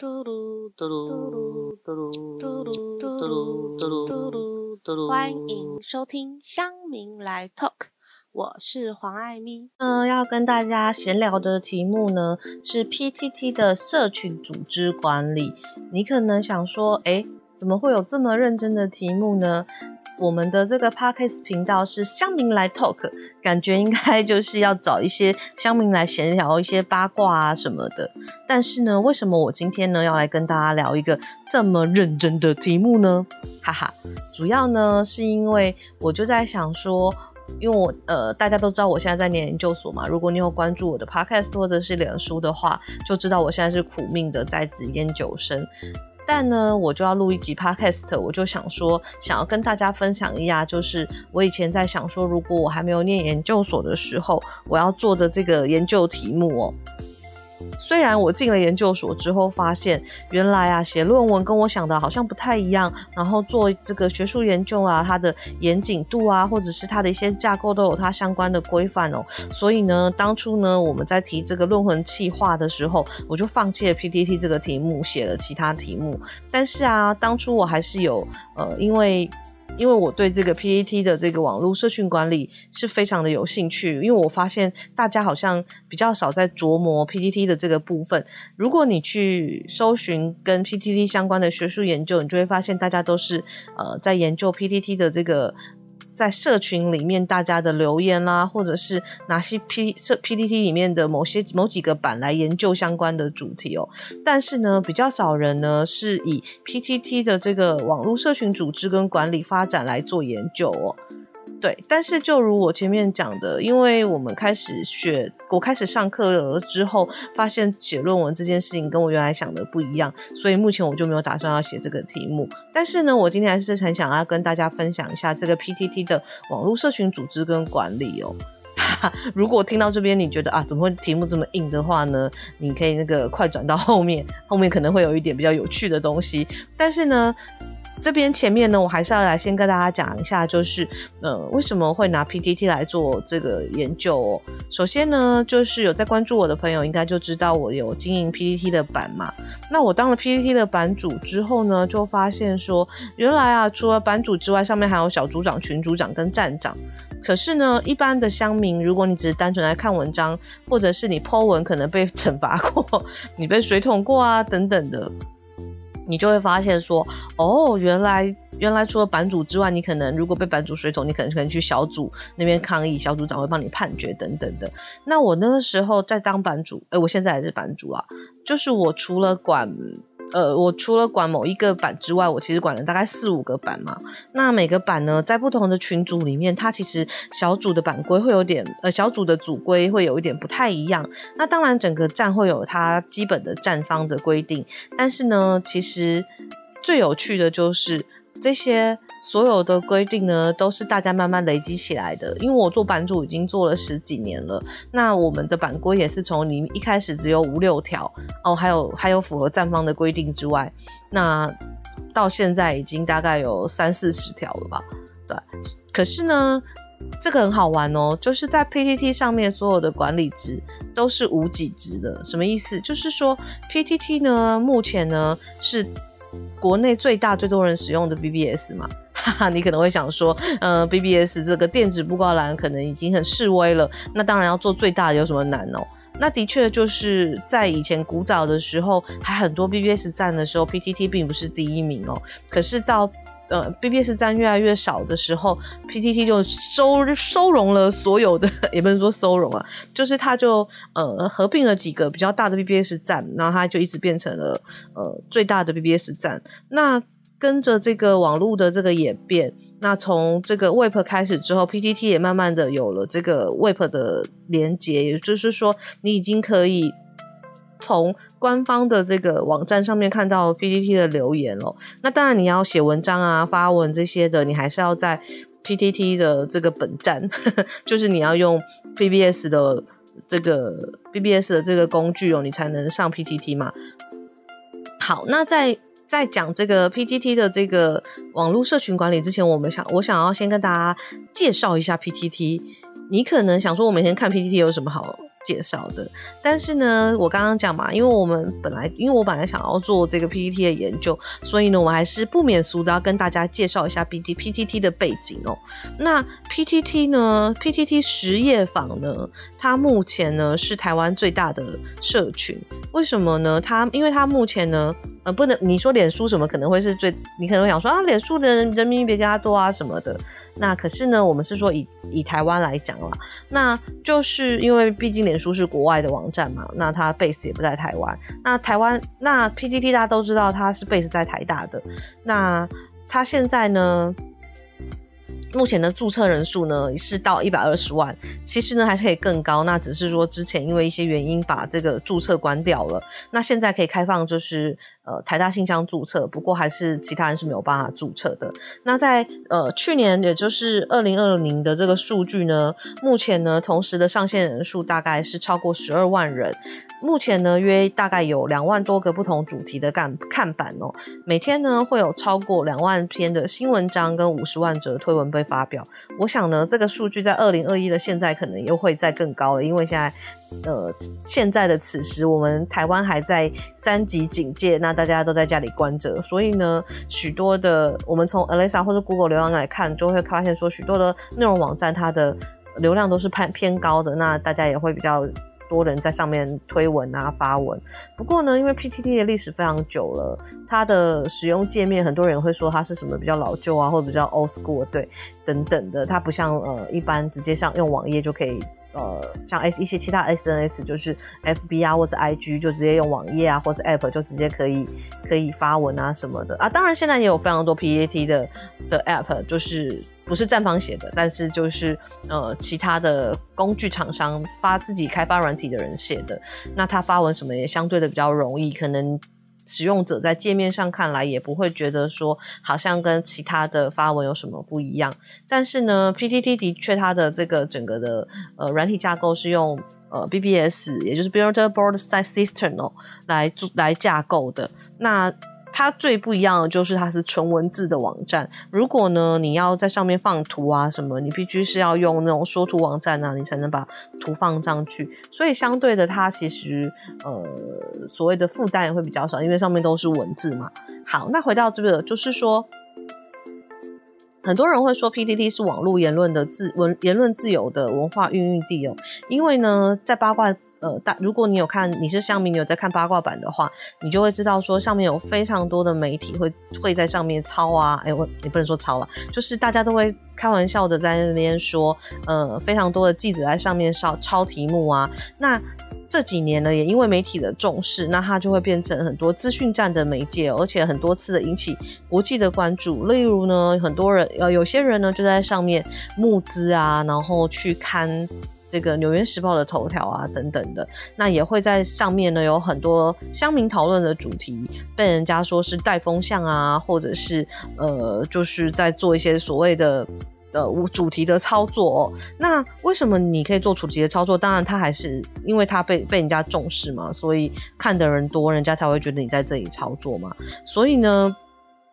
嘟噜嘟噜嘟噜嘟噜嘟噜嘟噜嘟噜，欢迎收听乡民来 Talk，我是黄爱咪。嗯，要跟大家闲聊的题目呢是 PTT 的社群组织管理。你可能想说，哎，怎么会有这么认真的题目呢？我们的这个 podcast 频道是乡民来 talk，感觉应该就是要找一些乡民来闲聊一些八卦啊什么的。但是呢，为什么我今天呢要来跟大家聊一个这么认真的题目呢？哈哈，主要呢是因为我就在想说，因为我呃大家都知道我现在在念研究所嘛，如果你有关注我的 podcast 或者是脸书的话，就知道我现在是苦命的在职研究生。但呢，我就要录一集 podcast，我就想说，想要跟大家分享一下，就是我以前在想说，如果我还没有念研究所的时候，我要做的这个研究题目哦。虽然我进了研究所之后，发现原来啊写论文跟我想的好像不太一样，然后做这个学术研究啊，它的严谨度啊，或者是它的一些架构都有它相关的规范哦。所以呢，当初呢我们在提这个论文计划的时候，我就放弃了 PPT 这个题目，写了其他题目。但是啊，当初我还是有呃，因为。因为我对这个 PET 的这个网络社群管理是非常的有兴趣，因为我发现大家好像比较少在琢磨 PPT 的这个部分。如果你去搜寻跟 PPT 相关的学术研究，你就会发现大家都是呃在研究 PPT 的这个。在社群里面，大家的留言啦，或者是哪些 P 社 P T T 里面的某些某几个版来研究相关的主题哦。但是呢，比较少人呢是以 PTT 的这个网络社群组织跟管理发展来做研究哦。对，但是就如我前面讲的，因为我们开始学，我开始上课了之后，发现写论文这件事情跟我原来想的不一样，所以目前我就没有打算要写这个题目。但是呢，我今天还是很想要跟大家分享一下这个 PTT 的网络社群组织跟管理哦。如果听到这边你觉得啊，怎么会题目这么硬的话呢？你可以那个快转到后面，后面可能会有一点比较有趣的东西。但是呢。这边前面呢，我还是要来先跟大家讲一下，就是呃，为什么会拿 PTT 来做这个研究哦。首先呢，就是有在关注我的朋友应该就知道我有经营 PTT 的版嘛。那我当了 PTT 的版主之后呢，就发现说，原来啊，除了版主之外，上面还有小组长、群组长跟站长。可是呢，一般的乡民，如果你只是单纯来看文章，或者是你 Po 文可能被惩罚过，你被水桶过啊等等的。你就会发现说，哦，原来原来除了版主之外，你可能如果被版主水桶，你可能可能去小组那边抗议，小组长会帮你判决等等的。那我那个时候在当版主，哎，我现在还是版主啊，就是我除了管。呃，我除了管某一个版之外，我其实管了大概四五个版嘛。那每个版呢，在不同的群组里面，它其实小组的版规会有点，呃，小组的组规会有一点不太一样。那当然，整个站会有它基本的站方的规定，但是呢，其实最有趣的就是这些。所有的规定呢，都是大家慢慢累积起来的。因为我做版主已经做了十几年了，那我们的版规也是从你一开始只有五六条哦，还有还有符合站方的规定之外，那到现在已经大概有三四十条了吧？对。可是呢，这个很好玩哦，就是在 PTT 上面所有的管理值都是无几值的。什么意思？就是说 PTT 呢，目前呢是国内最大最多人使用的 BBS 嘛。哈哈，你可能会想说，呃，BBS 这个电子布告栏可能已经很示威了，那当然要做最大的有什么难哦？那的确就是在以前古早的时候，还很多 BBS 站的时候，PTT 并不是第一名哦。可是到呃 BBS 站越来越少的时候，PTT 就收收容了所有的，也不能说收容啊，就是它就呃合并了几个比较大的 BBS 站，然后它就一直变成了呃最大的 BBS 站。那跟着这个网络的这个演变，那从这个 Web 开始之后，PTT 也慢慢的有了这个 Web 的连接，也就是说，你已经可以从官方的这个网站上面看到 PTT 的留言了。那当然，你要写文章啊、发文这些的，你还是要在 PTT 的这个本站，就是你要用 BBS 的这个 BBS 的这个工具哦，你才能上 PTT 嘛。好，那在在讲这个 PTT 的这个网络社群管理之前，我们想我想要先跟大家介绍一下 PTT。你可能想说，我每天看 PTT 有什么好介绍的。但是呢，我刚刚讲嘛，因为我们本来，因为我本来想要做这个 PPT 的研究，所以呢，我们还是不免俗的要跟大家介绍一下 PT PTT 的背景哦。那 PTT 呢，PTT 实业坊呢，它目前呢是台湾最大的社群。为什么呢？它因为它目前呢。呃，不能，你说脸书什么可能会是最，你可能会想说啊，脸书的人人民币比较多啊什么的。那可是呢，我们是说以以台湾来讲啦，那就是因为毕竟脸书是国外的网站嘛，那它 base 也不在台湾。那台湾那 PTT 大家都知道它是 base 在台大的，那它现在呢？目前的注册人数呢是到一百二十万，其实呢还是可以更高，那只是说之前因为一些原因把这个注册关掉了，那现在可以开放就是呃台大信箱注册，不过还是其他人是没有办法注册的。那在呃去年也就是二零二零的这个数据呢，目前呢同时的上线人数大概是超过十二万人。目前呢，约大概有两万多个不同主题的看看板哦，每天呢会有超过两万篇的新文章跟五十万则推文被发表。我想呢，这个数据在二零二一的现在可能又会再更高了，因为现在呃现在的此时，我们台湾还在三级警戒，那大家都在家里关着，所以呢，许多的我们从 Alexa 或者 Google 流量来看，就会发现说，许多的内容网站它的流量都是偏偏高的，那大家也会比较。多人在上面推文啊发文，不过呢，因为 PTT 的历史非常久了，它的使用界面很多人会说它是什么比较老旧啊，或者比较 old school 对等等的，它不像呃一般直接上用网页就可以呃像 S 一些其他 SNS 就是 FB 啊或者 IG 就直接用网页啊或是 App 就直接可以可以发文啊什么的啊，当然现在也有非常多 P A T 的的 App 就是。不是站方写的，但是就是呃其他的工具厂商发自己开发软体的人写的，那他发文什么也相对的比较容易，可能使用者在界面上看来也不会觉得说好像跟其他的发文有什么不一样。但是呢，PTT 的确它的这个整个的呃软体架构是用呃 BBS，也就是 Builder Board Style System 哦来做来架构的。那它最不一样的就是它是纯文字的网站。如果呢你要在上面放图啊什么，你必须是要用那种说图网站啊，你才能把图放上去。所以相对的，它其实呃所谓的负担也会比较少，因为上面都是文字嘛。好，那回到这个，就是说，很多人会说 P D D 是网络言论的自文言论自由的文化孕育地哦，因为呢在八卦。呃，大如果你有看，你是香民，你有在看八卦版的话，你就会知道说上面有非常多的媒体会会在上面抄啊，哎，我也不能说抄了，就是大家都会开玩笑的在那边说，呃，非常多的记者在上面抄抄题目啊。那这几年呢，也因为媒体的重视，那它就会变成很多资讯站的媒介，而且很多次的引起国际的关注。例如呢，很多人呃，有些人呢就在上面募资啊，然后去看。这个《纽约时报》的头条啊，等等的，那也会在上面呢，有很多乡民讨论的主题，被人家说是带风向啊，或者是呃，就是在做一些所谓的呃主题的操作。哦那为什么你可以做主题的操作？当然，他还是因为他被被人家重视嘛，所以看的人多，人家才会觉得你在这里操作嘛。所以呢，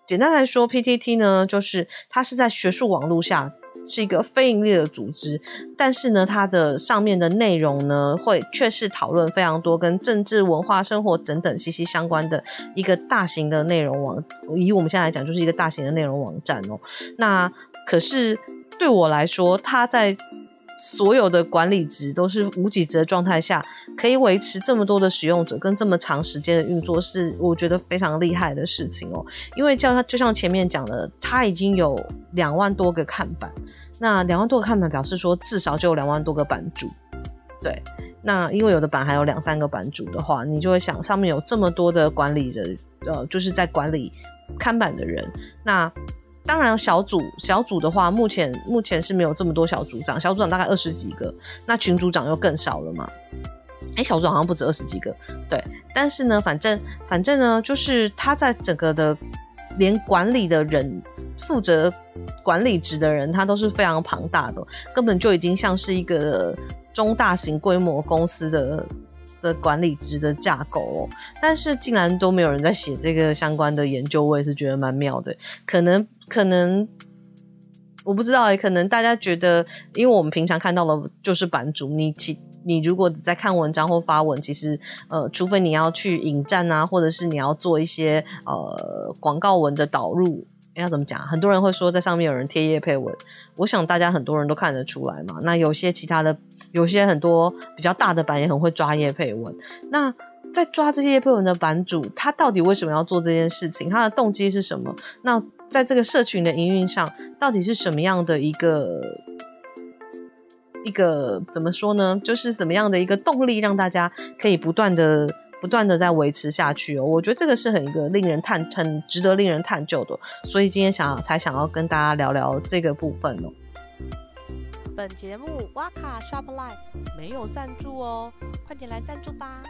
简单来说，PTT 呢，就是它是在学术网络下。是一个非盈利的组织，但是呢，它的上面的内容呢，会却是讨论非常多跟政治、文化、生活等等息息相关的一个大型的内容网。以我们现在来讲，就是一个大型的内容网站哦。那可是对我来说，它在。所有的管理值都是无几值的状态下，可以维持这么多的使用者跟这么长时间的运作，是我觉得非常厉害的事情哦。因为叫它就像前面讲的，它已经有两万多个看板，那两万多个看板表示说至少就有两万多个版主。对，那因为有的版还有两三个版主的话，你就会想上面有这么多的管理人，呃，就是在管理看板的人，那。当然，小组小组的话，目前目前是没有这么多小组长，小组长大概二十几个，那群组长又更少了嘛？哎，小组长好像不止二十几个，对。但是呢，反正反正呢，就是他在整个的连管理的人、负责管理职的人，他都是非常庞大的，根本就已经像是一个中大型规模公司的。的管理职的架构哦，但是竟然都没有人在写这个相关的研究，我也是觉得蛮妙的。可能可能我不知道哎，可能大家觉得，因为我们平常看到的就是版主，你其你如果只在看文章或发文，其实呃，除非你要去引战啊，或者是你要做一些呃广告文的导入。要怎么讲？很多人会说在上面有人贴叶配文，我想大家很多人都看得出来嘛。那有些其他的，有些很多比较大的版也很会抓叶配文。那在抓这些叶配文的版主，他到底为什么要做这件事情？他的动机是什么？那在这个社群的营运上，到底是什么样的一个一个怎么说呢？就是怎么样的一个动力，让大家可以不断的。不断的在维持下去哦，我觉得这个是很一个令人探很值得令人探究的，所以今天想才想要跟大家聊聊这个部分哦。本节目哇卡 Shop Life 没有赞助哦，快点来赞助吧。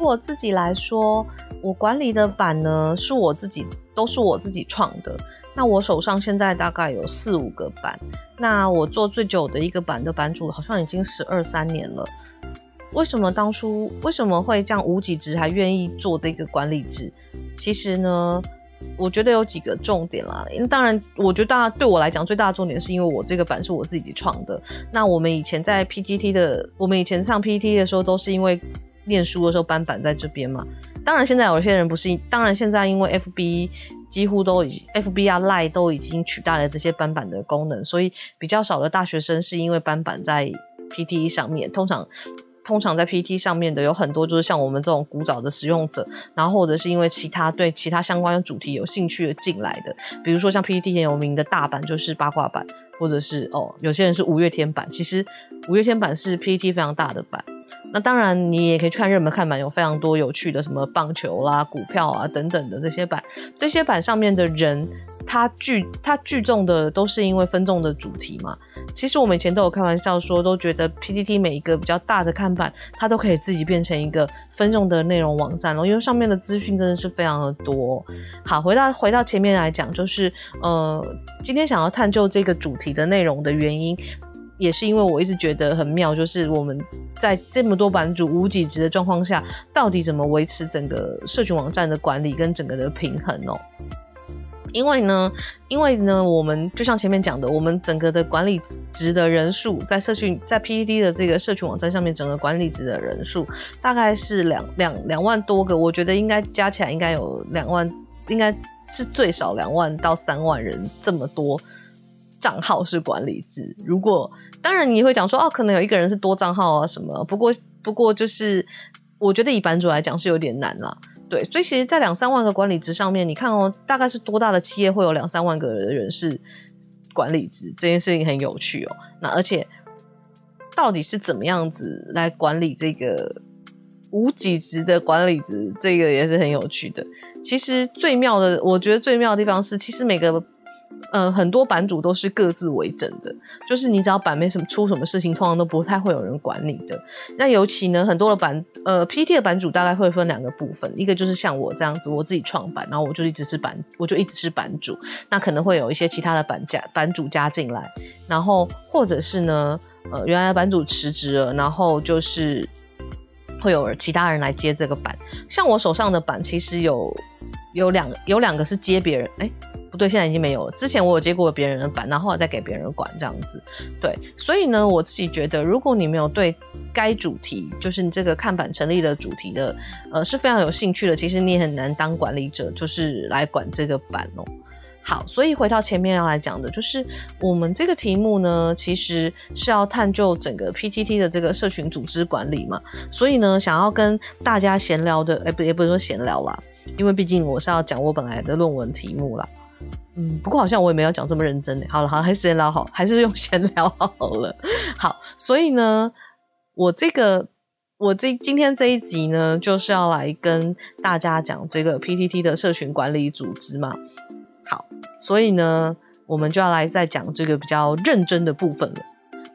我自己来说，我管理的版呢是我自己都是我自己创的，那我手上现在大概有四五个版，那我做最久的一个版的版主好像已经十二三年了。为什么当初为什么会这样无几职还愿意做这个管理职？其实呢，我觉得有几个重点啦。因当然，我觉得大家对我来讲最大的重点是因为我这个版是我自己创的。那我们以前在 PTT 的，我们以前上 PTT 的时候都是因为念书的时候搬版在这边嘛。当然现在有些人不是，当然现在因为 FB 几乎都已 FB 啊 Line 都已经取代了这些搬版的功能，所以比较少的大学生是因为搬版在 PTT 上面，通常。通常在 PT 上面的有很多，就是像我们这种古早的使用者，然后或者是因为其他对其他相关的主题有兴趣的进来的，比如说像 PT 很有名的大版就是八卦版，或者是哦有些人是五月天版，其实五月天版是 PT 非常大的版。那当然你也可以去看热门看板，有非常多有趣的什么棒球啦、股票啊等等的这些版，这些版上面的人。它聚它聚众的都是因为分众的主题嘛。其实我们以前都有开玩笑说，都觉得 PPT 每一个比较大的看板，它都可以自己变成一个分众的内容网站了，因为上面的资讯真的是非常的多。好，回到回到前面来讲，就是呃，今天想要探究这个主题的内容的原因，也是因为我一直觉得很妙，就是我们在这么多版主无几值的状况下，到底怎么维持整个社群网站的管理跟整个的平衡哦。因为呢，因为呢，我们就像前面讲的，我们整个的管理值的人数，在社群在 PPT 的这个社群网站上面，整个管理值的人数大概是两两两万多个，我觉得应该加起来应该有两万，应该是最少两万到三万人这么多账号是管理制。如果当然你会讲说，哦，可能有一个人是多账号啊什么，不过不过就是我觉得以版主来讲是有点难了。对，所以其实，在两三万个管理职上面，你看哦，大概是多大的企业会有两三万个人是管理职？这件事情很有趣哦。那而且，到底是怎么样子来管理这个无几职的管理职？这个也是很有趣的。其实最妙的，我觉得最妙的地方是，其实每个。呃，很多版主都是各自为政的，就是你只要版没什么出什么事情，通常都不太会有人管你的。那尤其呢，很多的版呃 p t 的版主大概会分两个部分，一个就是像我这样子，我自己创版，然后我就一直是版，我就一直是版主。那可能会有一些其他的版加版主加进来，然后或者是呢，呃，原来版主辞职了，然后就是会有其他人来接这个版。像我手上的版，其实有有两有两个是接别人，哎。不对，现在已经没有了。之前我有接过别人的版，然后再给别人管这样子。对，所以呢，我自己觉得，如果你没有对该主题，就是你这个看板成立的主题的，呃，是非常有兴趣的，其实你也很难当管理者，就是来管这个版哦。好，所以回到前面要来讲的，就是我们这个题目呢，其实是要探究整个 PTT 的这个社群组织管理嘛。所以呢，想要跟大家闲聊的，哎，不，也不是说闲聊啦，因为毕竟我是要讲我本来的论文题目啦。嗯，不过好像我也没有讲这么认真好了，好，还是闲聊好，还是用闲聊好了。好，所以呢，我这个我这今天这一集呢，就是要来跟大家讲这个 PTT 的社群管理组织嘛。好，所以呢，我们就要来再讲这个比较认真的部分了，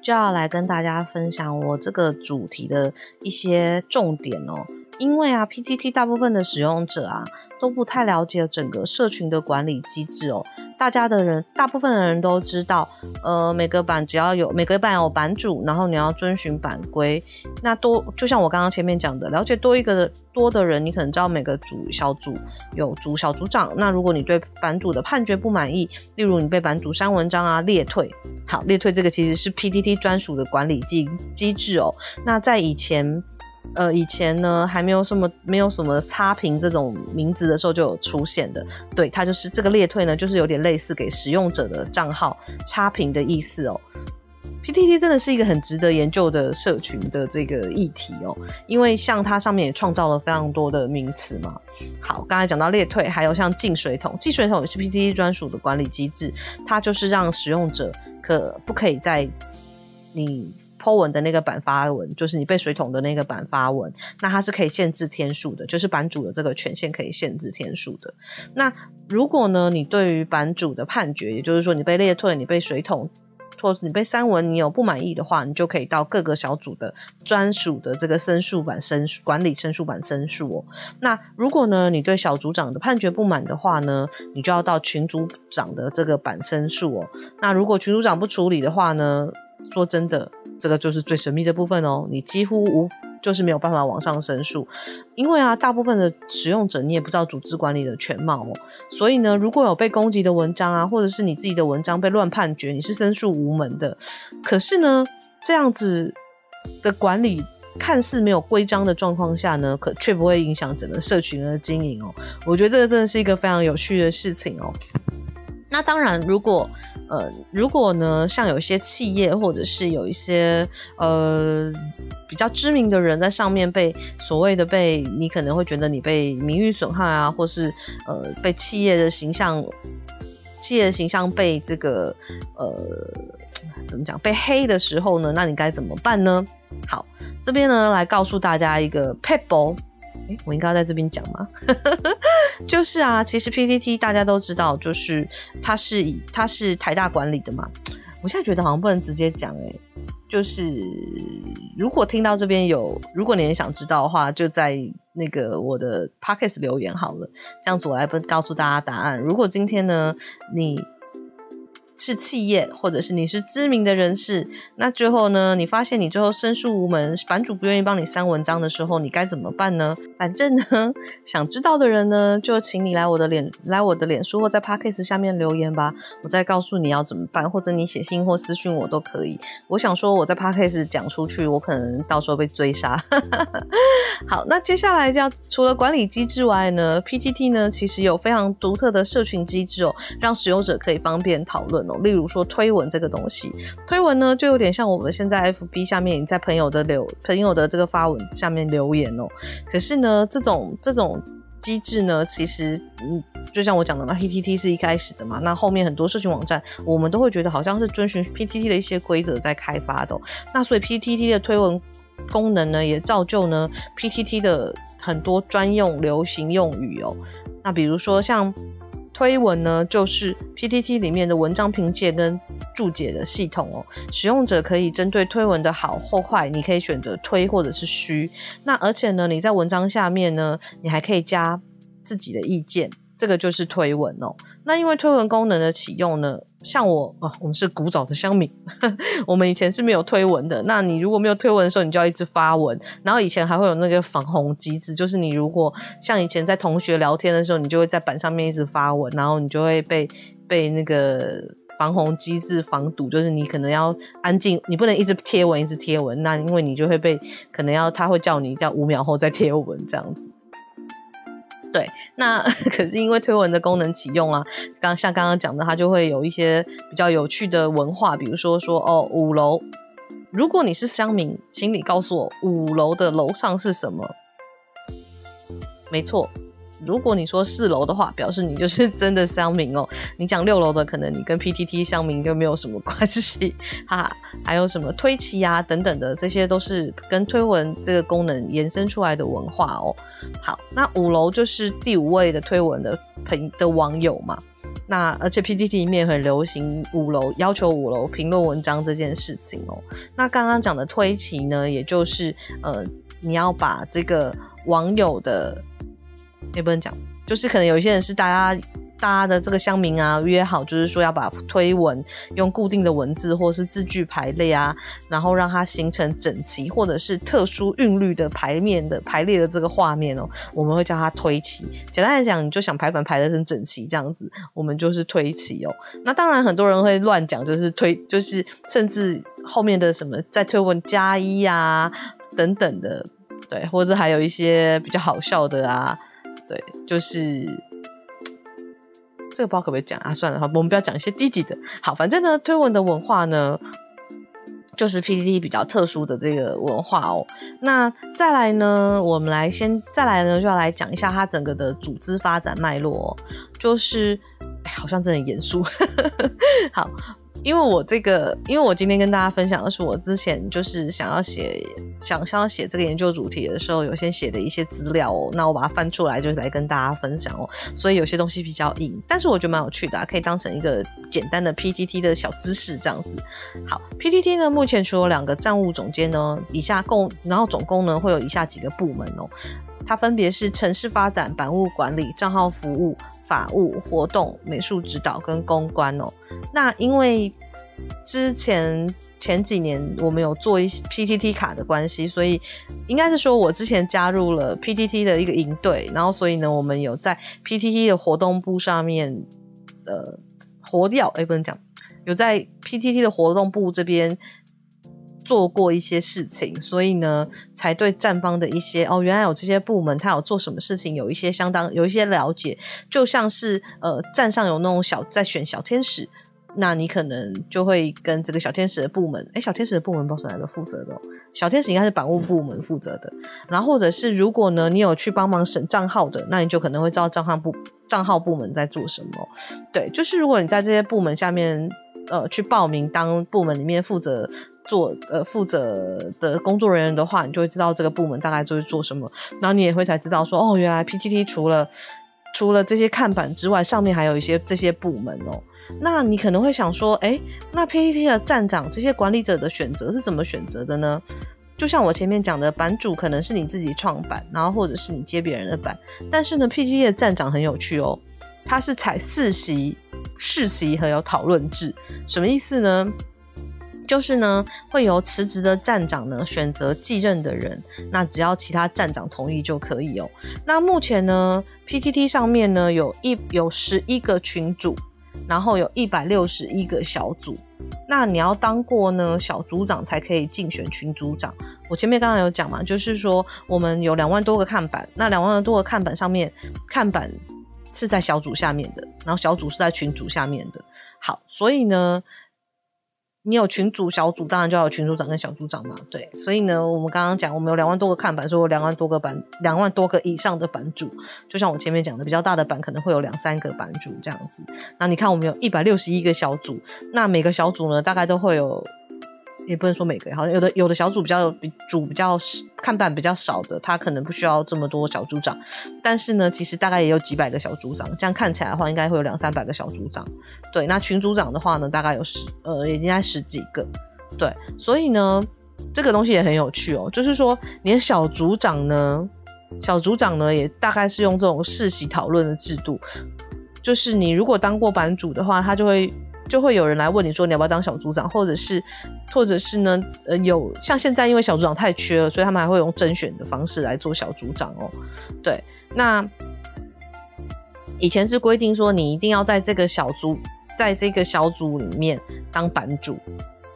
就要来跟大家分享我这个主题的一些重点哦。因为啊，PTT 大部分的使用者啊都不太了解整个社群的管理机制哦。大家的人，大部分的人都知道，呃，每个版只要有每个版有版主，然后你要遵循版规。那多就像我刚刚前面讲的，了解多一个的多的人，你可能知道每个组小组有组小组长。那如果你对版主的判决不满意，例如你被版主删文章啊、列退，好，列退这个其实是 PTT 专属的管理机机制哦。那在以前，呃，以前呢还没有什么没有什么差评这种名字的时候就有出现的。对，它就是这个列退呢，就是有点类似给使用者的账号差评的意思哦。PTT 真的是一个很值得研究的社群的这个议题哦，因为像它上面也创造了非常多的名词嘛。好，刚才讲到列退，还有像进水桶，进水桶也是 PTT 专属的管理机制，它就是让使用者可不可以在你 po 文的那个版发文，就是你被水桶的那个版发文，那它是可以限制天数的，就是版主的这个权限可以限制天数的。那如果呢，你对于版主的判决，也就是说你被列退，你被水桶。或者你被删文，你有不满意的话，你就可以到各个小组的专属的这个申诉版申管理申诉版申诉哦。那如果呢，你对小组长的判决不满的话呢，你就要到群组长的这个版申诉哦。那如果群组长不处理的话呢，说真的，这个就是最神秘的部分哦，你几乎无。就是没有办法往上申诉，因为啊，大部分的使用者你也不知道组织管理的全貌哦，所以呢，如果有被攻击的文章啊，或者是你自己的文章被乱判决，你是申诉无门的。可是呢，这样子的管理看似没有规章的状况下呢，可却不会影响整个社群的经营哦。我觉得这个真的是一个非常有趣的事情哦。那当然，如果呃，如果呢，像有一些企业或者是有一些呃比较知名的人在上面被所谓的被你可能会觉得你被名誉损害啊，或是呃被企业的形象企业的形象被这个呃怎么讲被黑的时候呢，那你该怎么办呢？好，这边呢来告诉大家一个 pable pebble。我应该在这边讲吗？就是啊，其实 PTT 大家都知道，就是它是以它是台大管理的嘛。我现在觉得好像不能直接讲哎，就是如果听到这边有，如果你也想知道的话，就在那个我的 Podcast 留言好了，这样子我来告诉大家答案。如果今天呢，你。是企业，或者是你是知名的人士，那最后呢，你发现你最后申诉无门，版主不愿意帮你删文章的时候，你该怎么办呢？反正呢，想知道的人呢，就请你来我的脸，来我的脸书或在 Podcast 下面留言吧，我再告诉你要怎么办，或者你写信或私讯我都可以。我想说我在 Podcast 讲出去，我可能到时候被追杀。好，那接下来就要除了管理机制外呢，PTT 呢其实有非常独特的社群机制哦，让使用者可以方便讨论。例如说推文这个东西，推文呢就有点像我们现在 FB 下面你在朋友的留朋友的这个发文下面留言哦。可是呢，这种这种机制呢，其实嗯，就像我讲的嘛，PTT 是一开始的嘛，那后面很多社群网站我们都会觉得好像是遵循 PTT 的一些规则在开发的。那所以 PTT 的推文功能呢，也造就呢 PTT 的很多专用流行用语哦。那比如说像。推文呢，就是 PTT 里面的文章评介跟注解的系统哦。使用者可以针对推文的好或坏，你可以选择推或者是虚。那而且呢，你在文章下面呢，你还可以加自己的意见。这个就是推文哦。那因为推文功能的启用呢，像我啊，我们是古早的乡民，我们以前是没有推文的。那你如果没有推文的时候，你就要一直发文。然后以前还会有那个防红机制，就是你如果像以前在同学聊天的时候，你就会在板上面一直发文，然后你就会被被那个防洪机制防堵，就是你可能要安静，你不能一直贴文一直贴文，那因为你就会被可能要他会叫你叫五秒后再贴文这样子。对，那 可是因为推文的功能启用啊，刚像刚刚讲的，它就会有一些比较有趣的文化，比如说说哦，五楼，如果你是乡民，请你告诉我五楼的楼上是什么？没错。如果你说四楼的话，表示你就是 真的乡民哦。你讲六楼的，可能你跟 PTT 乡民就没有什么关系哈哈。还有什么推奇啊等等的，这些都是跟推文这个功能延伸出来的文化哦。好，那五楼就是第五位的推文的朋的网友嘛。那而且 PTT 里面很流行五楼要求五楼评论文章这件事情哦。那刚刚讲的推奇呢，也就是呃，你要把这个网友的。也不能讲，就是可能有一些人是大家大家的这个乡民啊约好，就是说要把推文用固定的文字或是字句排列啊，然后让它形成整齐或者是特殊韵律的排面的排列的这个画面哦，我们会叫它推齐。简单来讲，你就想排版排的很整齐这样子，我们就是推齐哦。那当然很多人会乱讲，就是推，就是甚至后面的什么在推文加一啊等等的，对，或者还有一些比较好笑的啊，对，就是。这个不知道可不可以讲啊？算了，好，我们不要讲一些低级的。好，反正呢，推文的文化呢，就是 PPT 比较特殊的这个文化哦。那再来呢，我们来先再来呢，就要来讲一下它整个的组织发展脉络。就是，好像真的很严肃。好。因为我这个，因为我今天跟大家分享的是我之前就是想要写，想想要写这个研究主题的时候，有先写的一些资料哦。那我把它翻出来，就来跟大家分享哦。所以有些东西比较硬，但是我觉得蛮有趣的，可以当成一个简单的 PTT 的小知识这样子。好，PTT 呢，目前除了两个账务总监呢，以下共，然后总共呢会有以下几个部门哦。它分别是城市发展、版务管理、账号服务、法务、活动、美术指导跟公关哦。那因为之前前几年我们有做一 PTT 卡的关系，所以应该是说我之前加入了 PTT 的一个营队，然后所以呢，我们有在 PTT 的活动部上面呃活掉，哎，不能讲，有在 PTT 的活动部这边。做过一些事情，所以呢，才对站方的一些哦，原来有这些部门，他有做什么事情，有一些相当有一些了解。就像是呃，站上有那种小在选小天使，那你可能就会跟这个小天使的部门，哎，小天使的部门不是哪个负责的，小天使应该是版务部门负责的。然后或者是如果呢，你有去帮忙审账号的，那你就可能会知道账号部账号部门在做什么。对，就是如果你在这些部门下面呃去报名当部门里面负责。做呃负责的工作人员的话，你就会知道这个部门大概就是做什么，然后你也会才知道说哦，原来 PTT 除了除了这些看板之外，上面还有一些这些部门哦。那你可能会想说，哎，那 PTT 的站长这些管理者的选择是怎么选择的呢？就像我前面讲的，版主可能是你自己创版，然后或者是你接别人的版，但是呢，PTT 的站长很有趣哦，他是采四席、世席和有讨论制，什么意思呢？就是呢，会由辞职的站长呢选择继任的人，那只要其他站长同意就可以哦。那目前呢，PTT 上面呢有一有十一个群组，然后有一百六十一个小组。那你要当过呢小组长才可以竞选群组长。我前面刚刚有讲嘛，就是说我们有两万多个看板，那两万多个看板上面，看板是在小组下面的，然后小组是在群组下面的。好，所以呢。你有群组、小组，当然就要有群组长跟小组长嘛。对，所以呢，我们刚刚讲，我们有两万多个看板，说有两万多个板，两万多个以上的版主。就像我前面讲的，比较大的版可能会有两三个版主这样子。那你看，我们有一百六十一个小组，那每个小组呢，大概都会有。也不能说每个，好像有的有的小组比较比组比较看板比较少的，他可能不需要这么多小组长。但是呢，其实大概也有几百个小组长，这样看起来的话，应该会有两三百个小组长。对，那群组长的话呢，大概有十呃，也应该十几个。对，所以呢，这个东西也很有趣哦，就是说，连小组长呢，小组长呢，也大概是用这种世袭讨论的制度，就是你如果当过版主的话，他就会。就会有人来问你说你要不要当小组长，或者是，或者是呢，呃，有像现在因为小组长太缺了，所以他们还会用甄选的方式来做小组长哦。对，那以前是规定说你一定要在这个小组，在这个小组里面当版主，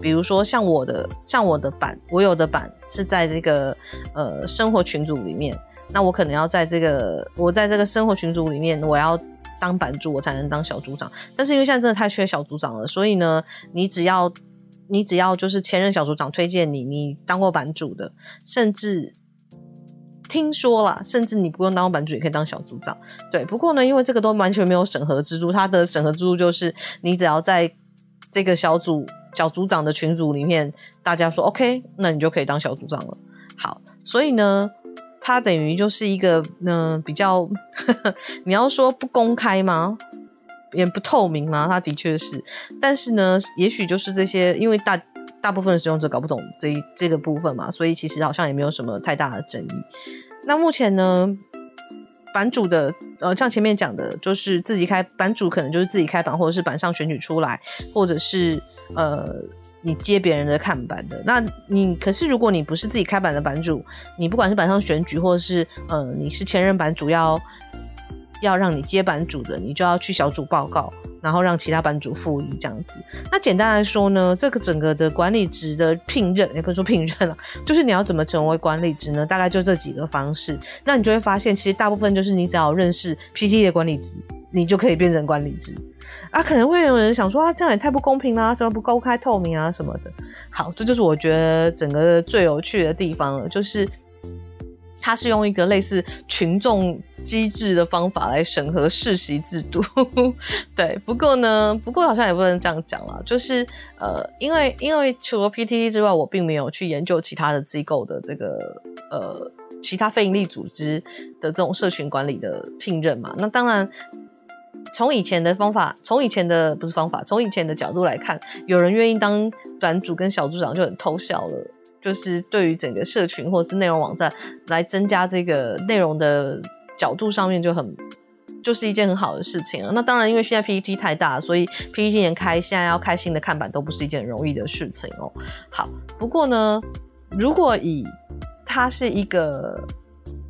比如说像我的，像我的版，我有的版是在这个呃生活群组里面，那我可能要在这个我在这个生活群组里面，我要。当版主我才能当小组长，但是因为现在真的太缺小组长了，所以呢，你只要你只要就是前任小组长推荐你，你当过版主的，甚至听说了，甚至你不用当版主也可以当小组长。对，不过呢，因为这个都完全没有审核制度，它的审核制度就是你只要在这个小组小组长的群组里面，大家说 OK，那你就可以当小组长了。好，所以呢。它等于就是一个，嗯，比较，你要说不公开吗？也不透明吗？它的确是，但是呢，也许就是这些，因为大大部分使用者搞不懂这这个部分嘛，所以其实好像也没有什么太大的争议。那目前呢，版主的呃，像前面讲的，就是自己开版主可能就是自己开版，或者是版上选举出来，或者是呃你接别人的看板的。那你可是如果你不是自己开版的版主，你不管是板上选举，或者是呃你是前任版主要要让你接版主的，你就要去小组报告。然后让其他版主复议这样子。那简单来说呢，这个整个的管理职的聘任，也不是说聘任了，就是你要怎么成为管理职呢？大概就这几个方式。那你就会发现，其实大部分就是你只要认识 PT 的管理职，你就可以变成管理职。啊，可能会有人想说啊，这样也太不公平啦，什么不公开透明啊什么的。好，这就是我觉得整个最有趣的地方了，就是。它是用一个类似群众机制的方法来审核世袭制度，对。不过呢，不过好像也不能这样讲了，就是呃，因为因为除了 PTT 之外，我并没有去研究其他的机构的这个呃其他非营利组织的这种社群管理的聘任嘛。那当然，从以前的方法，从以前的不是方法，从以前的角度来看，有人愿意当短主跟小组长就很偷笑了。就是对于整个社群或者是内容网站来增加这个内容的角度上面就很就是一件很好的事情啊。那当然，因为现在 PPT 太大，所以 PPT 连开现在要开新的看板都不是一件容易的事情哦。好，不过呢，如果以它是一个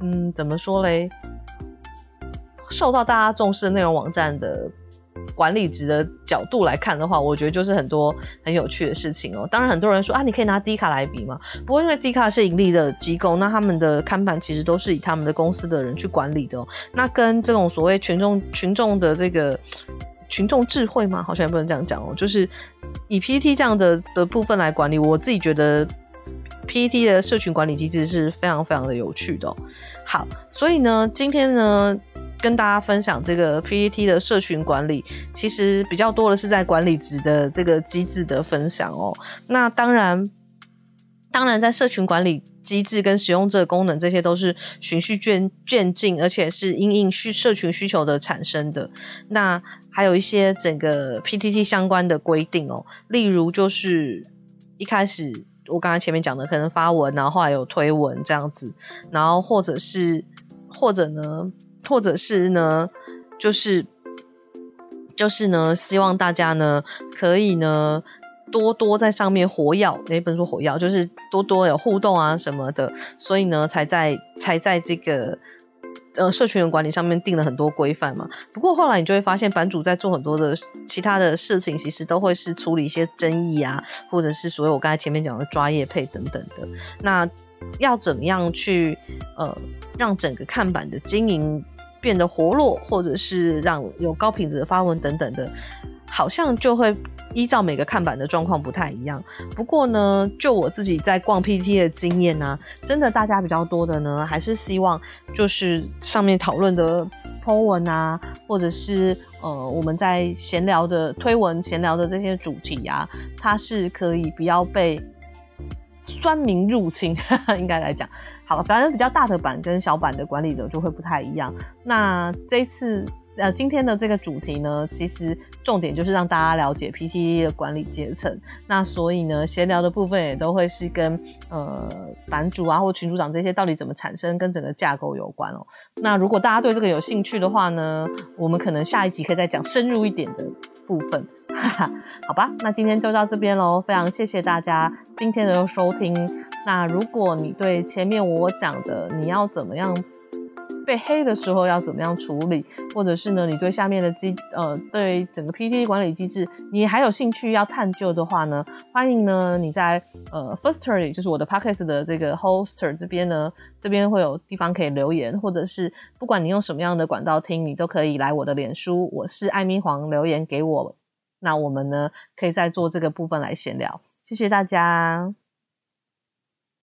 嗯怎么说嘞，受到大家重视的内容网站的。管理职的角度来看的话，我觉得就是很多很有趣的事情哦。当然，很多人说啊，你可以拿低卡来比嘛。不过，因为低卡是盈利的机构，那他们的看板其实都是以他们的公司的人去管理的。哦。那跟这种所谓群众群众的这个群众智慧嘛，好像也不能这样讲哦。就是以 PPT 这样的的部分来管理，我自己觉得 PPT 的社群管理机制是非常非常的有趣的。好，所以呢，今天呢。跟大家分享这个 PPT 的社群管理，其实比较多的是在管理值的这个机制的分享哦。那当然，当然在社群管理机制跟使用者功能，这些都是循序渐渐进，而且是因应需社群需求的产生的。那还有一些整个 PPT 相关的规定哦，例如就是一开始我刚才前面讲的，可能发文，然后后来有推文这样子，然后或者是或者呢。或者是呢，就是就是呢，希望大家呢可以呢多多在上面活跃，那不能说活跃，就是多多有互动啊什么的，所以呢才在才在这个呃社群的管理上面定了很多规范嘛。不过后来你就会发现，版主在做很多的其他的事情，其实都会是处理一些争议啊，或者是所谓我刚才前面讲的抓业配等等的。那要怎么样去呃让整个看板的经营？变得活络，或者是让有高品质的发文等等的，好像就会依照每个看板的状况不太一样。不过呢，就我自己在逛 PT 的经验呢，真的大家比较多的呢，还是希望就是上面讨论的 po 文啊，或者是呃我们在闲聊的推文、闲聊的这些主题啊，它是可以不要被。酸民入侵，应该来讲，好，反正比较大的版跟小版的管理者就会不太一样。那这次呃今天的这个主题呢，其实重点就是让大家了解 PTT 的管理阶层。那所以呢，闲聊的部分也都会是跟呃版主啊或群主长这些到底怎么产生，跟整个架构有关哦。那如果大家对这个有兴趣的话呢，我们可能下一集可以再讲深入一点的部分。哈哈，好吧，那今天就到这边喽。非常谢谢大家今天的收听。那如果你对前面我讲的你要怎么样被黑的时候要怎么样处理，或者是呢你对下面的机呃对整个 PPT 管理机制你还有兴趣要探究的话呢，欢迎呢你在呃 Firstory 就是我的 Podcast 的这个 Hoster 这边呢，这边会有地方可以留言，或者是不管你用什么样的管道听，你都可以来我的脸书，我是艾米黄留言给我。那我们呢，可以再做这个部分来闲聊。谢谢大家。